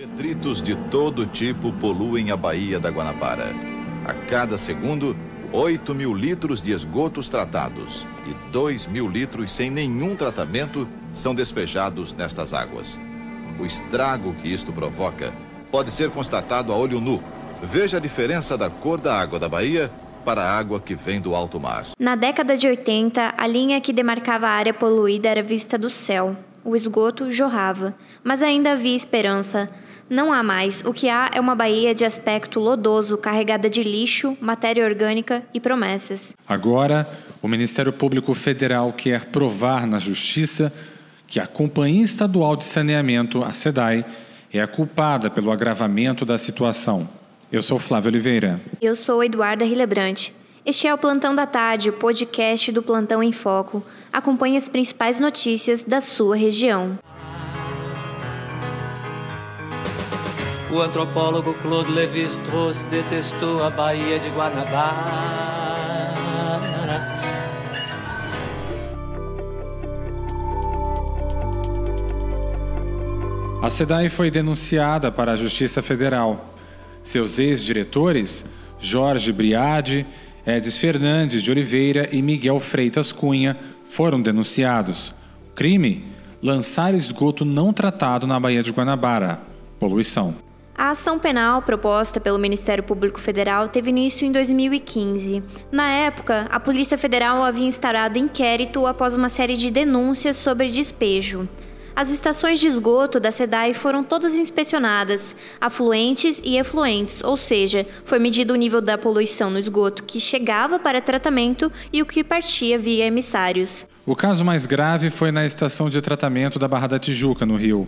Detritos de todo tipo poluem a Baía da Guanabara. A cada segundo, 8 mil litros de esgotos tratados e 2 mil litros sem nenhum tratamento são despejados nestas águas. O estrago que isto provoca pode ser constatado a olho nu. Veja a diferença da cor da água da Bahia para a água que vem do alto mar. Na década de 80, a linha que demarcava a área poluída era vista do céu. O esgoto jorrava, mas ainda havia esperança. Não há mais. O que há é uma baía de aspecto lodoso, carregada de lixo, matéria orgânica e promessas. Agora, o Ministério Público Federal quer provar na Justiça que a Companhia Estadual de Saneamento, a SEDAI, é a culpada pelo agravamento da situação. Eu sou Flávio Oliveira. Eu sou Eduarda Hillebrant. Este é o Plantão da Tarde, o podcast do Plantão em Foco. Acompanhe as principais notícias da sua região. O antropólogo Claude Lévi-Strauss detestou a Baía de Guanabara. A SEDAI foi denunciada para a Justiça Federal. Seus ex-diretores, Jorge Briade, Edis Fernandes de Oliveira e Miguel Freitas Cunha, foram denunciados. Crime? Lançar esgoto não tratado na Baía de Guanabara. Poluição. A ação penal proposta pelo Ministério Público Federal teve início em 2015. Na época, a Polícia Federal havia instaurado inquérito após uma série de denúncias sobre despejo. As estações de esgoto da SEDAI foram todas inspecionadas, afluentes e efluentes, ou seja, foi medido o nível da poluição no esgoto que chegava para tratamento e o que partia via emissários. O caso mais grave foi na estação de tratamento da Barra da Tijuca, no Rio.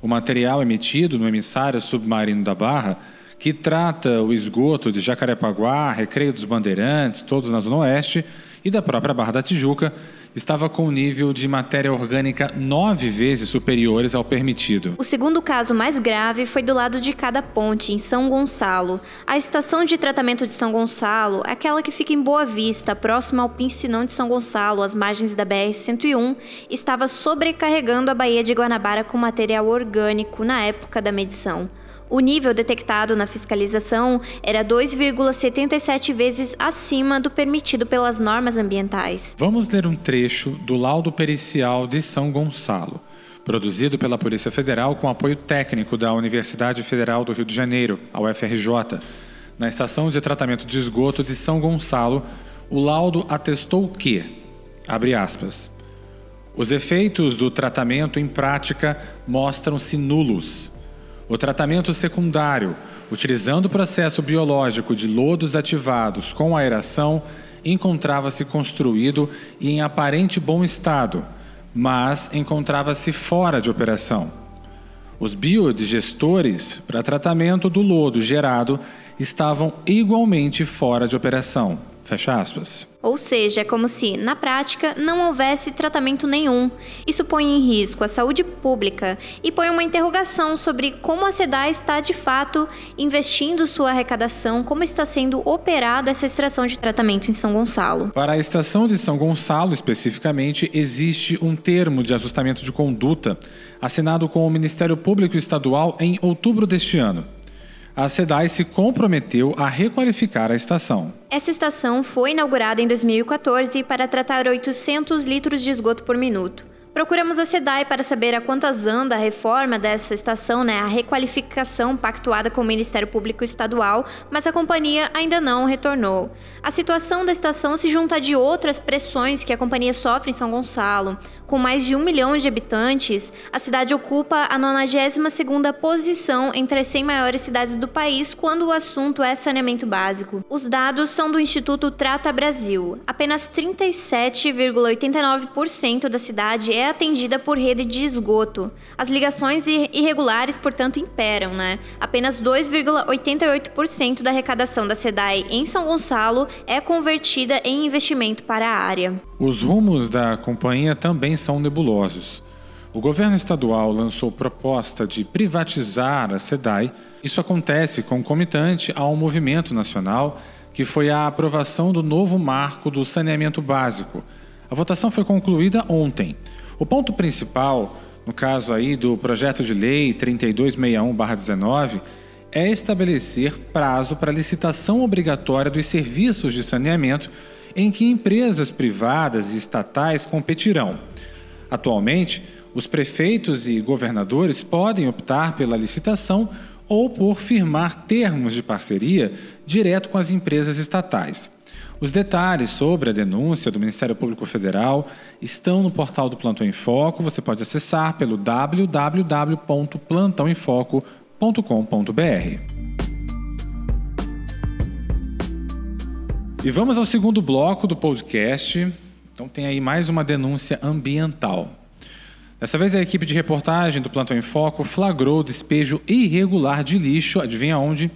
O material emitido no emissário submarino da Barra, que trata o esgoto de Jacarepaguá, Recreio dos Bandeirantes, todos na Zona Oeste, e da própria Barra da Tijuca, estava com um nível de matéria orgânica nove vezes superiores ao permitido. O segundo caso mais grave foi do lado de cada ponte, em São Gonçalo. A estação de tratamento de São Gonçalo, aquela que fica em Boa Vista, próxima ao Pincinão de São Gonçalo, às margens da BR-101, estava sobrecarregando a Baía de Guanabara com material orgânico na época da medição. O nível detectado na fiscalização era 2,77 vezes acima do permitido pelas normas ambientais. Vamos ler um trecho do laudo pericial de São Gonçalo, produzido pela Polícia Federal com apoio técnico da Universidade Federal do Rio de Janeiro, a UFRJ. Na estação de tratamento de esgoto de São Gonçalo, o laudo atestou que, abre aspas, os efeitos do tratamento em prática mostram-se nulos o tratamento secundário, utilizando o processo biológico de lodos ativados com aeração, encontrava-se construído e em aparente bom estado, mas encontrava-se fora de operação. Os biodigestores para tratamento do lodo gerado estavam igualmente fora de operação. Fecha aspas. Ou seja, é como se, na prática, não houvesse tratamento nenhum. Isso põe em risco a saúde pública e põe uma interrogação sobre como a SEDA está de fato investindo sua arrecadação, como está sendo operada essa extração de tratamento em São Gonçalo. Para a estação de São Gonçalo, especificamente, existe um termo de ajustamento de conduta assinado com o Ministério Público Estadual em outubro deste ano a SEDAI se comprometeu a requalificar a estação. Essa estação foi inaugurada em 2014 para tratar 800 litros de esgoto por minuto. Procuramos a SEDAI para saber a quantas anda a reforma dessa estação, né, a requalificação pactuada com o Ministério Público Estadual, mas a companhia ainda não retornou. A situação da estação se junta a de outras pressões que a companhia sofre em São Gonçalo. Com mais de um milhão de habitantes, a cidade ocupa a 92ª posição entre as 100 maiores cidades do país quando o assunto é saneamento básico. Os dados são do Instituto Trata Brasil. Apenas 37,89% da cidade atendida por rede de esgoto. As ligações irregulares, portanto, imperam, né? Apenas 2,88% da arrecadação da SEDAI em São Gonçalo é convertida em investimento para a área. Os rumos da companhia também são nebulosos. O governo estadual lançou proposta de privatizar a SEDAI. Isso acontece concomitante ao movimento nacional, que foi a aprovação do novo marco do saneamento básico. A votação foi concluída ontem. O ponto principal no caso aí do projeto de lei 3261/19, é estabelecer prazo para licitação obrigatória dos serviços de saneamento em que empresas privadas e estatais competirão. Atualmente, os prefeitos e governadores podem optar pela licitação ou por firmar termos de parceria direto com as empresas estatais. Os detalhes sobre a denúncia do Ministério Público Federal estão no portal do Plantão em Foco. Você pode acessar pelo www.plantãoemfoco.com.br. E vamos ao segundo bloco do podcast. Então tem aí mais uma denúncia ambiental. Dessa vez a equipe de reportagem do Plantão em Foco flagrou despejo irregular de lixo, adivinha onde?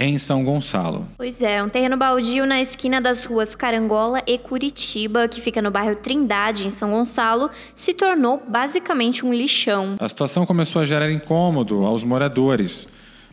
Em São Gonçalo. Pois é, um terreno baldio na esquina das ruas Carangola e Curitiba, que fica no bairro Trindade, em São Gonçalo, se tornou basicamente um lixão. A situação começou a gerar incômodo aos moradores.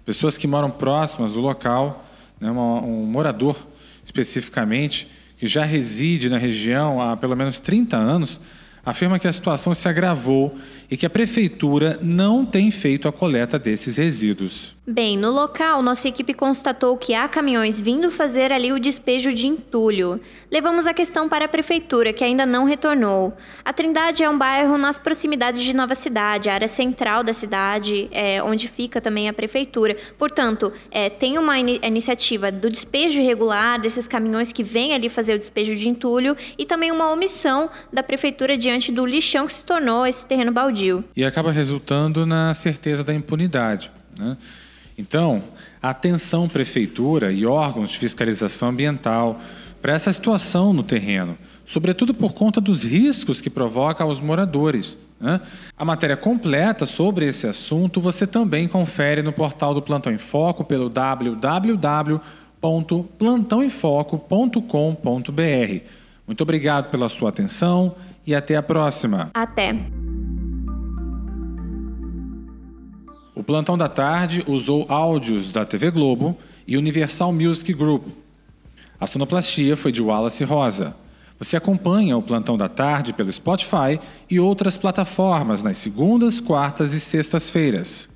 Pessoas que moram próximas do local, né, um morador especificamente, que já reside na região há pelo menos 30 anos, afirma que a situação se agravou e que a prefeitura não tem feito a coleta desses resíduos. Bem, no local, nossa equipe constatou que há caminhões vindo fazer ali o despejo de entulho. Levamos a questão para a prefeitura, que ainda não retornou. A Trindade é um bairro nas proximidades de Nova Cidade, a área central da cidade, é, onde fica também a prefeitura. Portanto, é, tem uma in iniciativa do despejo irregular desses caminhões que vêm ali fazer o despejo de entulho e também uma omissão da prefeitura diante do lixão que se tornou esse terreno baldio. E acaba resultando na certeza da impunidade. Né? Então, atenção prefeitura e órgãos de fiscalização ambiental para essa situação no terreno, sobretudo por conta dos riscos que provoca aos moradores. Né? A matéria completa sobre esse assunto você também confere no portal do Plantão em Foco pelo www.plantãoemfoco.com.br. Muito obrigado pela sua atenção e até a próxima. Até. O Plantão da Tarde usou áudios da TV Globo e Universal Music Group. A sonoplastia foi de Wallace Rosa. Você acompanha o Plantão da Tarde pelo Spotify e outras plataformas nas segundas, quartas e sextas-feiras.